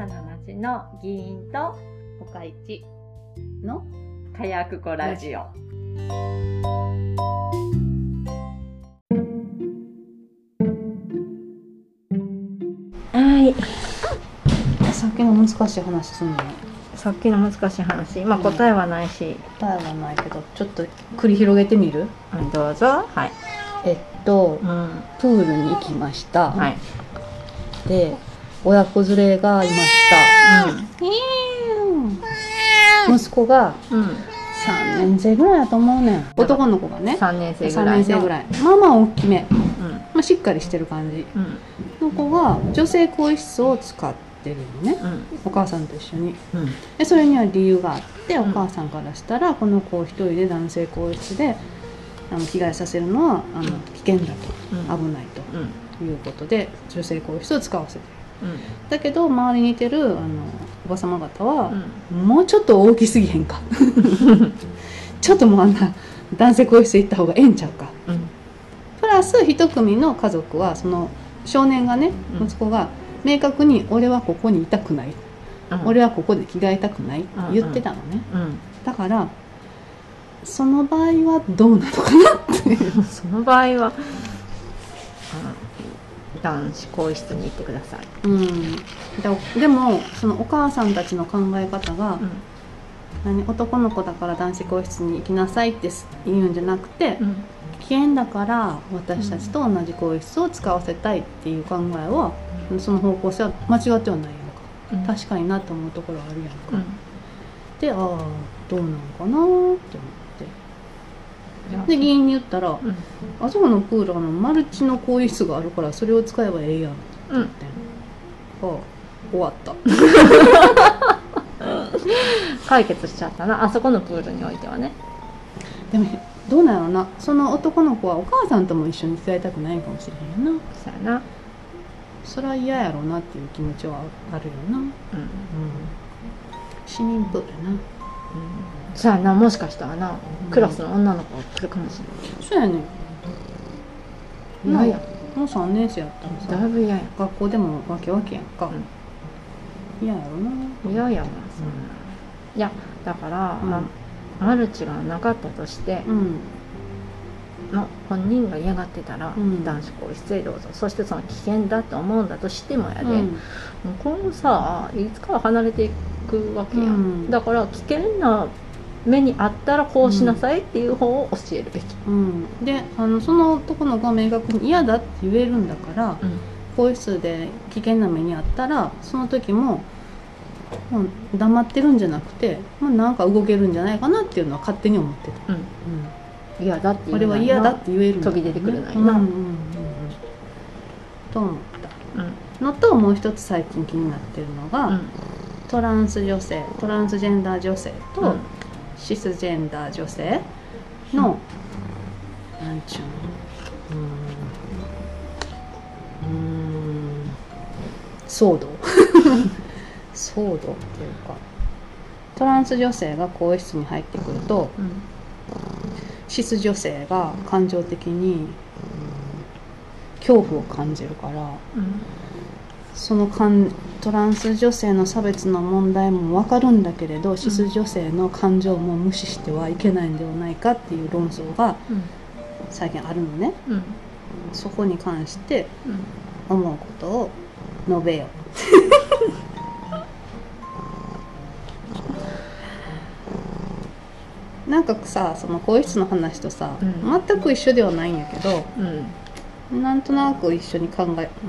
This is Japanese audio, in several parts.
さな町の議員と岡市の火薬庫ラジオ。はい。さっきの難しい話すんのさっきの難しい話、まあ答えはないし、答えはないけどちょっと繰り広げてみる？うんどうぞ。はい。えっとうん。プールに行きました、はい。で親子連れがいました息子がうん。3年生ぐらいだと思うねん男の子がね三年生ぐ3らいの。年生ぐらいまあまあ大きめ、うん。まあ、しっかりしてる感じうん。の子が女性更衣室を使ってるのねうん。お母さんと一緒にうん。でそれには理由があっておうん母さんからしたらこの子を一人で男性更衣室であの着替えさせるのはあの危険だとうん。危ないとうん。いうことで女性更衣室を使わせてるうん。だけど周りにいてるあのおば様方は、うん。もうちょっと大きすぎへんか。ちょっともうあんな男性更衣室行った方がええんちゃうか。うん。プラス一組の家族はその少年がねうん。息子が明確に「俺はここにいたくない」うん。俺はここで着替えたくない」って言ってたのね、うん。だからその場合はどうなのかなって。い うその場合は、うん、男子更衣室に行ってください。うんだでもそのお母さんたちの考え方が、うん。何男の子だから男子更衣室に行きなさいって言うんじゃなくて、うん。危険だから私たちと同じ更衣室を使わせたいっていう考えは、その方向性は間違ってはないやんかうん。確かになと思うところはあるやんか、うん。でああどうなんかなって思ってで議員に言ったら、うん。あそこのプールあのマルチの更衣室があるからそれを使えばええやんってうん。言ってああ終わった 解決しちゃったな。あそこのプールにおいてはね。でもどうなんやろなその男の子はお母さんとも一緒に使いたくないかもしれへんよなそうやな。それは嫌やろうなっていう気持ちはあるよな、うん、うん。市民プールなそうやな。もしかしたらな、うん。クラスの女の子が来るかもしれそうやね。んなや。もう3年生やったらさ。だいぶ嫌や。学校でもわけわけやんか、嫌やろな。嫌やわ、そんな。いや、だから、うん。まあマルチがなかったとして、うん。の本人が嫌がってたら、うん。男子更衣室へどうぞ。そしてその危険だと思うんだとしてもやで、うん。もう今後さいつかは離れていくわけやん、うん。だから危険な目にあったらこうしなさいっていう方を教えるべき、うん、であのその男の子が明確に嫌だって言えるんだから更衣室で危険な目にあったらその時ももう黙ってるんじゃなくて、まあ、なんか動けるんじゃないかなっていうのは勝手に思ってた、うん嫌だっていう俺は嫌だって言える飛び出てくるないな。うんうんうんうん。と思った。うん。のともう一つ最近気になってるのが、うん。トランス女性トランスジェンダー女性と、うんシスジェンダー女性の、なんちゅうの？うーん。うーん騒動騒動っていうかトランス女性が更衣室に入ってくるとうんシス女性が感情的に、うん恐怖を感じるからうん。その感トランス女性の差別の問題も分かるんだけれど、シス女性の感情も無視してはいけないんではないかっていう論争がうん。最近あるのね。うん。そこに関してうん。思うことを述べよ。う なんかさその更衣室の話とさ、うん。全く一緒ではないんやけどうんなんとなく一緒に考え、う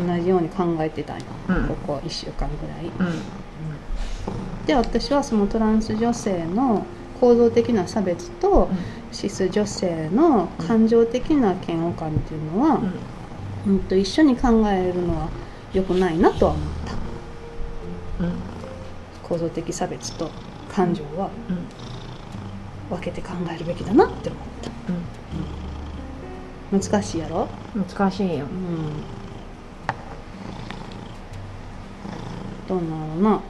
ん、同じように考えてたんよ、うん。ここ1週間ぐらい。うん。で私はそのトランス女性の構造的な差別とシス女性の感情的な嫌悪感っていうのは、うん。と一緒に考えるのは良くないなとは思った。うん。構造的差別と感情はうん。分けて考えるべきだなって思った難しいやろ、うん難しいよ。うん、どうなのな。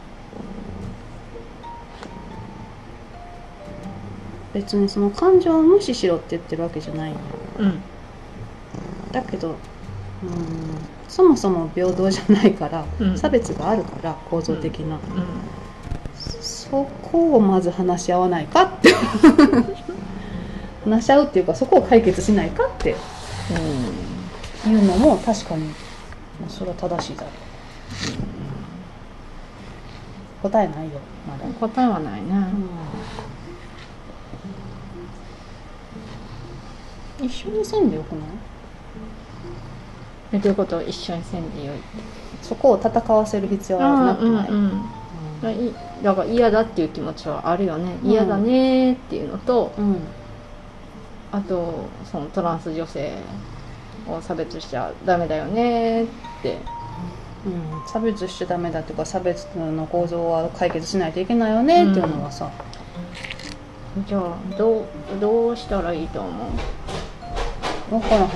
別にその感情を無視しろって言ってるわけじゃないの。うん。だけどそもそも平等じゃないから、うん。差別があるから構造的な、うそこをまず話し合わないかって話し合うっていうかそこを解決しないかっていうのも確かにまあそれは正しいだろう、答えないよまだ、ん、答えはないね、一緒にせんでよくない？えどういうこと？を一緒にせんでよい。そこを戦わせる必要はなくない、うんだから嫌だっていう気持ちはあるよね。嫌だねっていうのと、うんあとそのトランス女性を差別しちゃダメだよねって。うん、差別しちゃダメだっていうか差別の構造は解決しないといけないよねっていうのはさ、じゃあどうどうしたらいいと思う？分からへん。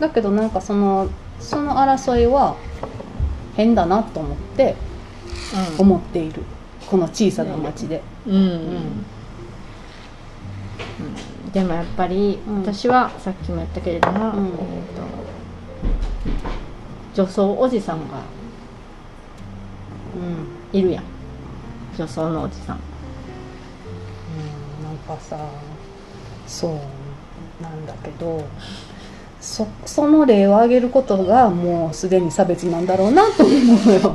だけどなんかそのその争いは変だなと思って思っているこの小さな町で、うん、うん。でもやっぱり、うん。私はさっきも言ったけれども、うん。えー、と女装おじさんがうん。いるやん。女装のおじさん。うん。なんかさそうなんだけどそその例を挙げることがもうすでに差別なんだろうなと思うよ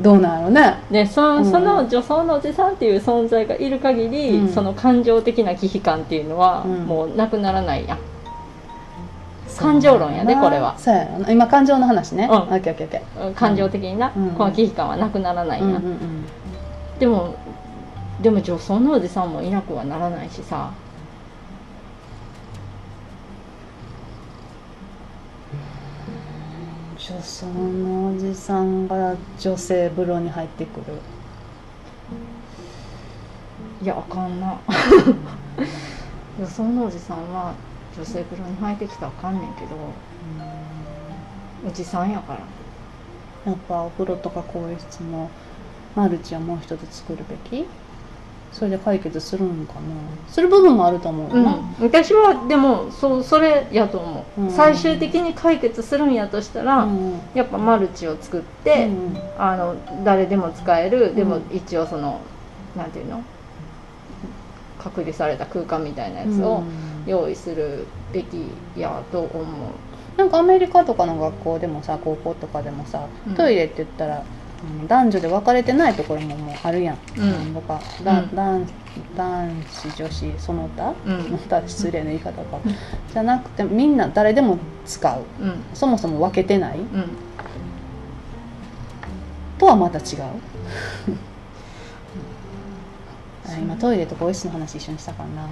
どうなんやろね。でそ,、うん。その女装のおじさんっていう存在がいる限り、うん。その感情的な危機感っていうのは、うん。もうなくならないやん。感情論やでこれは。そうやろな。今感情の話ね、うん。オッケーオッケーオッケー。感情的にな、うん。この危機感はなくならないやん、うんうんうん。でもでも女装のおじさんもいなくはならないしさ女装のおじさんが女性風呂に入ってくる。いやあかんな。女装のおじさんは女性風呂に入ってきたらあかんねんけどおじさんやから。やっぱお風呂とか更衣室のマルチはもう一つ作るべき？それで解決するんかな。する部分もあると思うよな、私はでもそうそれやと思う、うん。最終的に解決するんやとしたら、うん。やっぱマルチを作って、うん。あの誰でも使えるでもうん一応そのなんていうの？隔離された空間みたいなやつをうん。用意するべきやと思う。なんかアメリカとかの学校でもさ高校とかでもさ、うん。トイレって言ったら、うん男女で分かれてないところももうあるやん、うん。とかだうん。男男子女子その他、うん。また失礼な言い方か、じゃなくてみんな誰でも使う。うん。そもそも分けてない。うん。とはまた違う。あ今トイレと更衣室の話一緒にしたかな。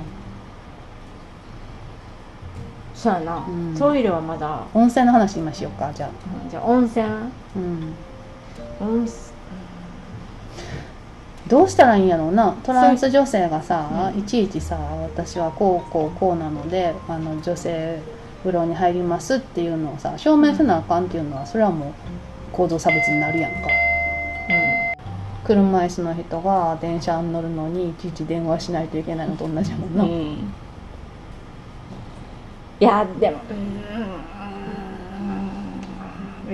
そうやな、うん。トイレはまだ、温泉の話今しようかじゃあ。うん。じゃあ温泉。うん温泉どうしたらいいんやろうな。トランス女性がさ、うんいちいちさ私はこうこうこうなのであの女性風呂に入りますっていうのをさ証明せなあかんっていうのはそれはもう構造差別になるやんか。車椅子の人が電車に乗るのにいちいち電話しないといけないのと同じやもんな、うん、いやでもうん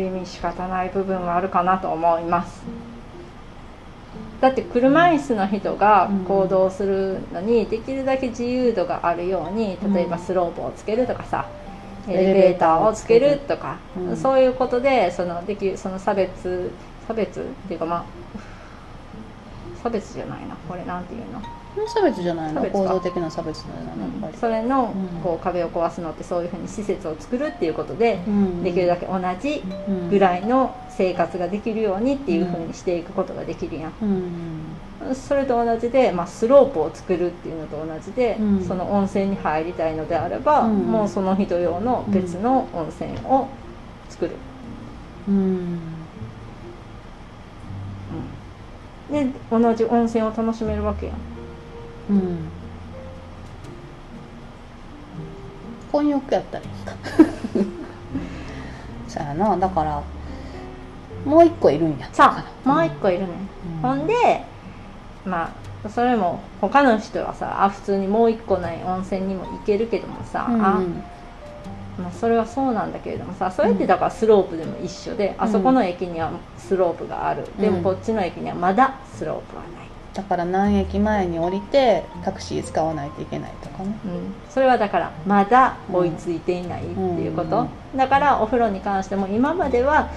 意味仕方ない部分はあるかなと思いますだって車椅子の人が行動するのにできるだけ自由度があるように例えばスロープをつけるとかさ、エレベーターをつけるとか、そういうことでそのできその差別差別っていうかまあ差別じゃないなこれなんていうの差別じゃないの？構造的な差別だよなやっぱり、それのうん。こう壁を壊すのってそういうふうに施設を作るっていうことで、うん。できるだけ同じぐらいの生活ができるようにっていうふうにしていくことができるやん、うん。それと同じで、まあ、スロープを作るっていうのと同じで、うん。その温泉に入りたいのであれば、うん。もうその人用の別の温泉を作る、うん。で同じ温泉を楽しめるわけやんうん。婚欲やったらいいんかそうやなだからもう一個いるんや。さあもう一個いるね、うん。ほんでまあそれも他の人はさあ普通にもう一個ない温泉にも行けるけどもさ、うん。あまあ、それはそうなんだけれどもさそれってだからスロープでも一緒で、あそこの駅にはスロープがある、でもこっちの駅にはまだスロープはない、だから何駅前に降りてタクシー使わないといけないとかね。うん、それはだからまだ追いついていないっていうこと、だからお風呂に関しても今までは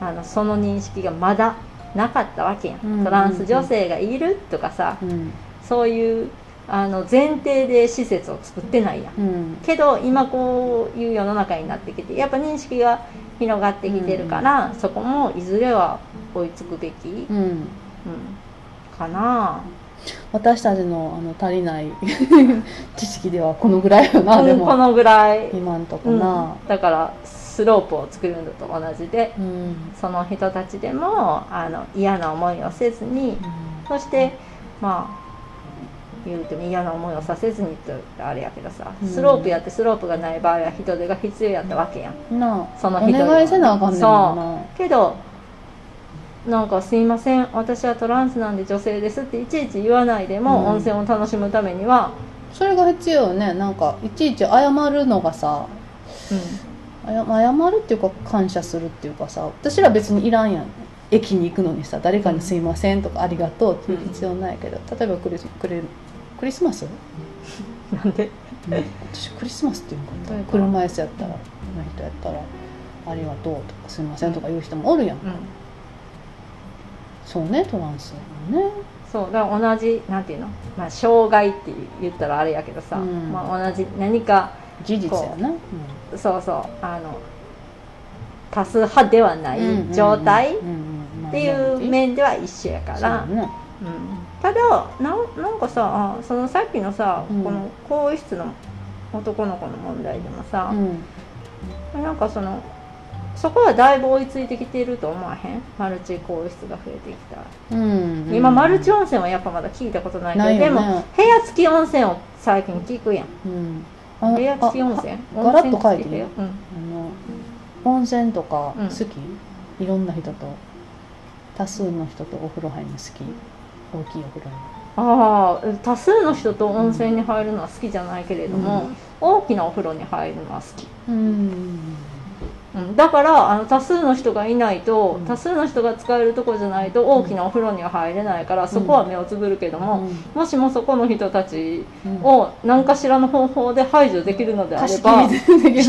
あのその認識がまだなかったわけやん、うん。トランス女性がいるとかさ、うん。そういうあの前提で施設を作ってないやん。うん。けど今こういう世の中になってきてやっぱ認識が広がってきてるから、そこもいずれは追いつくべき、うん。うんかな。私たちのあの足りない 知識ではこのぐらいよなでも。うんこのぐらい、今んとこうん。な、だからスロープを作るのと同じで。うん。その人たちでもあの嫌な思いをせずに。そしてまあ言うても嫌な思いをさせずにって言ったらあれやけどさ、うん。スロープやってスロープがない場合は人手が必要やったわけやん。そのお人願いせなあかんねんもんな。けどなんか「すいません私はトランスなんで女性です」っていちいち言わないでも、うん。温泉を楽しむためには、それが必要よね。なんかいちいち謝るのがさあや謝るっていうか感謝するっていうかさ私ら別にいらんやん。駅に行くのにさ誰かに「すいません」とか「ありがとう」っていう必要ないけど、例えばクリスクリクリスマス、うん、なんで？私クリスマスっていうのかどういうこと？車椅子やったらこの人やったら「ありがとう」とか「すいません」とか言う人もおるやん、うんそうねトランスもね。そうだから同じなんていうの、まあ、障害って言ったらあれやけどさ、うん。まあ、同じ何か事実やな、そうそうあの多数派ではない状態っっていう面では一緒やから、ねうん。ただなんなんかさあそのさっきのさ、うん。この更衣室の男の子の問題でもさう、ん。なんかそのそこはだいぶ追いついてきてると思わへん？マルチ更衣室が増えてきたら、うん。今マルチ温泉はやっぱまだ聞いたことないけど、ね。でも部屋付き温泉を最近聞くやん。うん。あ部屋付き温泉？あガラッと書いていい温泉付き部屋うん。あの温泉とかうん。好き、いろんな人と。多数の人とお風呂入るの好き？大きいお風呂に。ああ多数の人と温泉に入るのは好きじゃないけれども、大きなお風呂に入るのは好き、うんうん、だからあの多数の人がいないと、うん。多数の人が使えるとこじゃないと大きなお風呂には入れないから、そこは目をつぶるけども、もしもそこの人たちうん。を何かしらの方法で排除できるのであれば一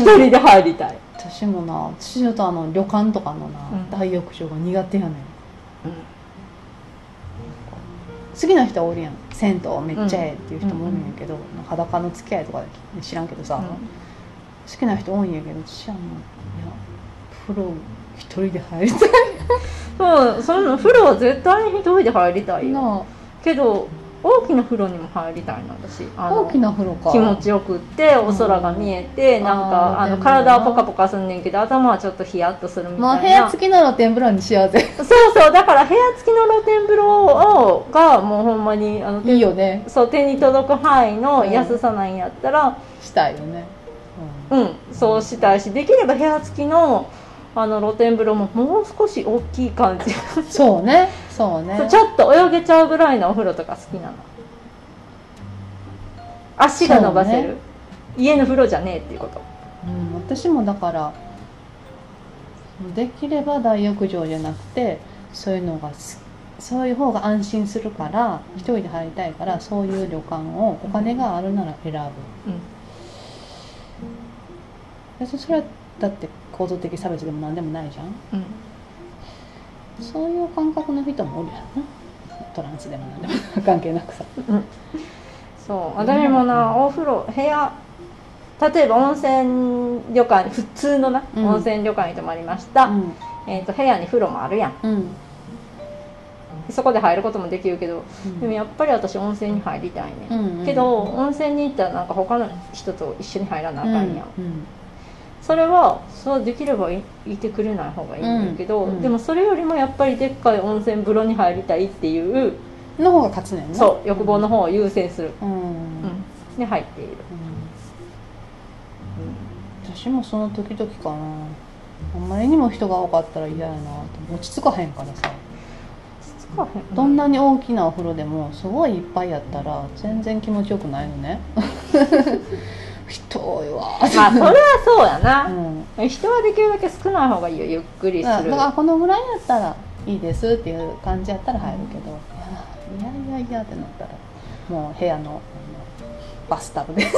人で入りたい、私もな私ちょっとあの旅館とかのな、うん。大浴場が苦手やねん。好きな人はおるやん。銭湯めっちゃええっていう人もおるんやけど、裸の付き合いとかで知らんけどさ、好きな人多いんやけど私はもう風呂一人で入りたい。そうその風呂は絶対に一人で入りたいよ。なけど大きな風呂にも入りたいの私。大きな風呂か。気持ちよくってお空が見えて、うん。なんかあの体はポカポカすんねんけど頭はちょっとヒヤッとするみまあたいな、部屋付きの露天風呂にしようぜそうそうだから部屋付きの露天風呂をがもうほんまにあの手いいよね。そう手に届く範囲の安さなんやったらしたいよね、うん、そうしたいしできれば部屋付きのあの露天風呂ももう少し大きい感じ。うんそうね。そうねちょっと泳げちゃうぐらいのお風呂とか好きなの。足が伸ばせる、ね。家の風呂じゃねえっていうこと。うん、私もだからできれば大浴場じゃなくてそういうのがすそういう方が安心するから一人で入りたいからそういう旅館をお金があるなら選ぶ。うん。それはだって構造的差別でも何でもないじゃん。うん。そういう感覚の人もおるやろな。トランスでも何でも。関係なくさ。そう。私もなお風呂部屋例えば温泉旅館普通のな、うん。温泉旅館に泊まりました、うん。えー、と部屋に風呂もあるやん。うん。そこで入ることもできるけどうん。でもやっぱり私温泉に入りたいね、うんうんけど温泉に行ったらなんか他の人と一緒に入らなあかんやん、うんそれはそうできればいいてくれない方がいいんだけど、うん。うん。でもそれよりもやっぱりでっかい温泉風呂に入りたいっていう、の方が勝つねんな。そう欲望の方を優先する、うん、うん。うん、で入っている、私もその時々かな。あんまりにも人が多かったら嫌やなと。落ち着かへんからさ。つどんなに大きなお風呂でもすごいいっぱいやったら全然気持ちよくないのね人多いわ。まあそれはそうやな、うん。人はできるだけ少ない方がいいよ。ゆっくりする。だからこのぐらいやったらいいですっていう感じやったら入るけど、いやいやいやいやってなったらもう部屋のバスタブで、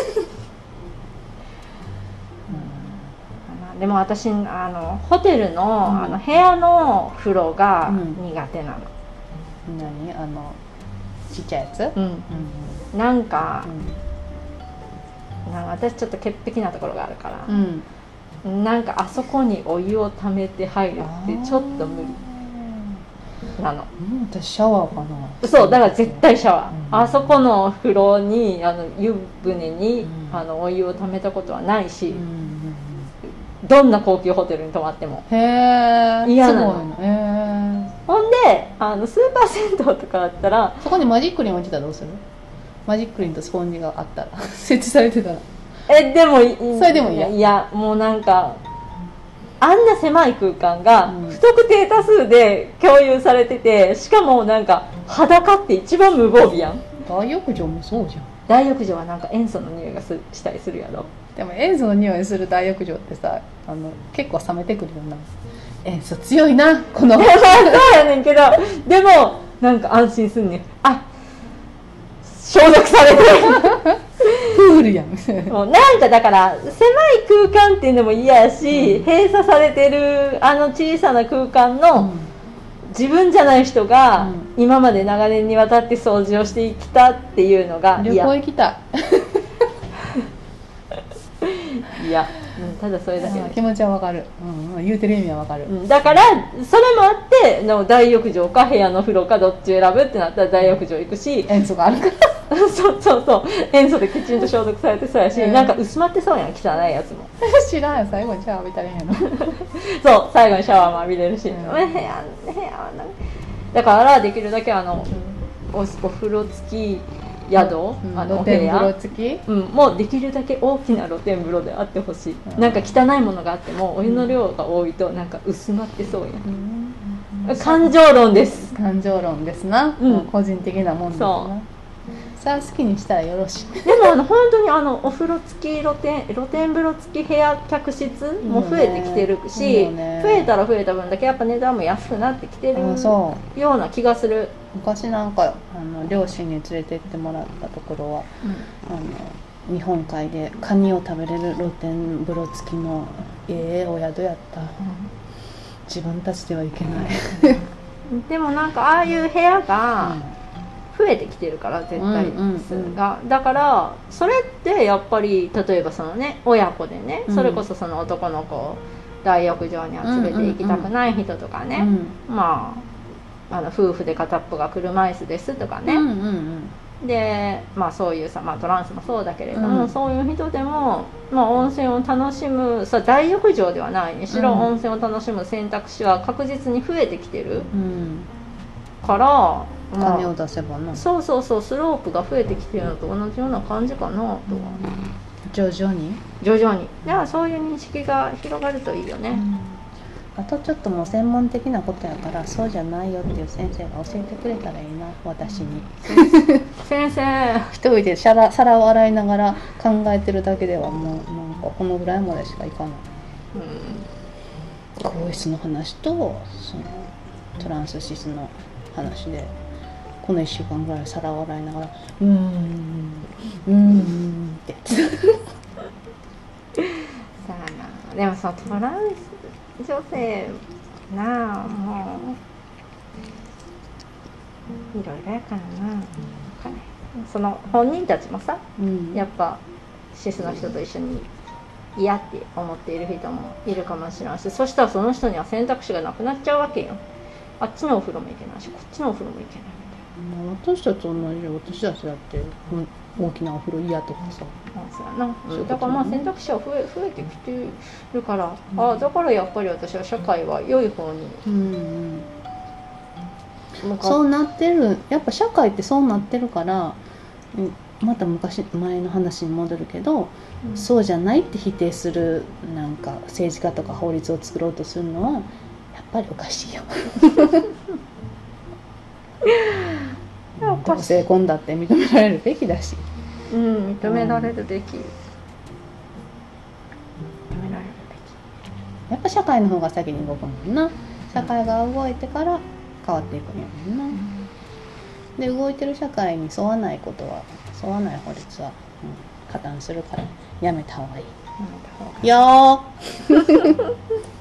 でも私あのホテルの,、ん。あの部屋の風呂がうん。苦手なの、うん、何？あのちっちゃいやつ、うん。うん。なんかなん。か私ちょっと潔癖なところがあるからうん。うん、なんかあそこにお湯をためて入るってちょっと無理なの。うん私シャワーかな。そうだから絶対シャワー、うん。あそこの風呂にあの湯船に、うん。あのお湯をためたことはないし、どんな高級ホテルに泊まっても。うん、へえ嫌なの。ほんであのスーパー銭湯とかだったらえそこにマジックリン置いてたらどうする？マジックリンとスポンジがあったら 設置されてたら。えでもいそれでも嫌いや。もうなんかあんな狭い空間がうん。不特定多数で共有されててしかもなんか裸って一番無防備やん。大浴場もそうじゃん。大浴場はなんか塩素の匂いがすしたりするやろ。でも塩素の匂いする大浴場ってさあの結構冷めてくるよな塩素強いなこの。ま あそうやねんけどでもなんか安心すんねん。あ消毒されてプールやん。るもうなんかだから狭い空間っていうのも嫌やし、うん。閉鎖されてるあの小さな空間の、自分じゃない人がう今まで長年にわたって掃除をしてきたっていうのが旅嫌行行きたい。いや、うん、ただそれだけで。気持ちはわかる、うん、言うてる意味はわかる、うんだからそれもあっての大浴場か部屋の風呂かどっち選ぶってなったら大浴場行くし塩素があるから。そうそうそう。塩素できちんと消毒されてそうやし、うん。なんか薄まってそうやん汚いやつも。知らんよ最後にシャワー浴びたらいいんやろそう最後にシャワーも浴びれるし、うん。部屋部屋はだからできるだけあのおお風呂付き宿、あのお部露天風呂屋。付き？うん、もうできるだけ大きな露天風呂であってほしい、うん。なんか汚いものがあってもお湯の量が多いとなんか薄まってそうやん、感情論です。感情論ですな、うん。個人的なもんですな。そさあ好きにしたらよろしいでもあの本当にあのお風呂付き露天露天風呂付き部屋客室も増えてきてるし、いいよね。増えたら増えた分だけやっぱ値段も安くなってきてるような気がする、昔なんかあの両親に連れて行ってもらったところはあの日本海でカニを食べれる露天風呂付きのええお宿やった。自分たちでは行けない、でもなんかああいう部屋が増えてきてるから絶対数が、だからそれってやっぱり例えばそのね親子でね、うん。それこそその男の子を大浴場には連れて行きたくない人とかね、うん。まああの夫婦で片っぽが車椅子ですとかね、うんうんうん。でまあそういうさ、まあ、トランスもそうだけれども、うん。そういう人でも、まあ、温泉を楽しむさ大浴場ではないにしろ、うん。温泉を楽しむ選択肢は確実に増えてきてるうんから、ま金をあ、出せばな。そうそうそうスロープが増えてきてるのと同じような感じかなとは。徐々に、徐々に。だからそういう認識が広がるといいよね、あとちょっともう専門的なことやからそうじゃないよっていう先生が教えてくれたらいいな私に。先 生一人で皿皿を洗いながら考えてるだけではもうなんかこのぐらいまでしかいかない。うん更衣室の話とそのトランスシスの話でこの1週間ぐらい皿を洗いながら「うーんうーん」って。さあなでもそのトランス女性なあもういろいろやからな。その本人たちもさうん。やっぱシスの人と一緒に嫌って思っている人もいるかもしれないしそしたらその人には選択肢がなくなっちゃうわけよ。あっちのお風呂も行けないしこっちのお風呂も行けないみたいな。まあ私たちと同じよ。私たちだってうん大きなお風呂嫌とかさ。まあそうやな、だからまあ選択肢は増え増えてきてるから、ああだからやっぱり私は社会は良い方にうんそうなってる。やっぱ社会ってそうなってるからうんまた昔前の話に戻るけど、うん。そうじゃないって否定するなんか政治家とか法律を作ろうとするのはやっぱりおかしいよ 同性婚だって認められるべきだし。うん認められるべき、認められるやっぱ社会の方が先に動くもんな。社会が動いてから変わっていくんやもんな、で動いてる社会に沿わないことは沿わない法律は、うん、加担するから。やめた方がいい。べき、うんよー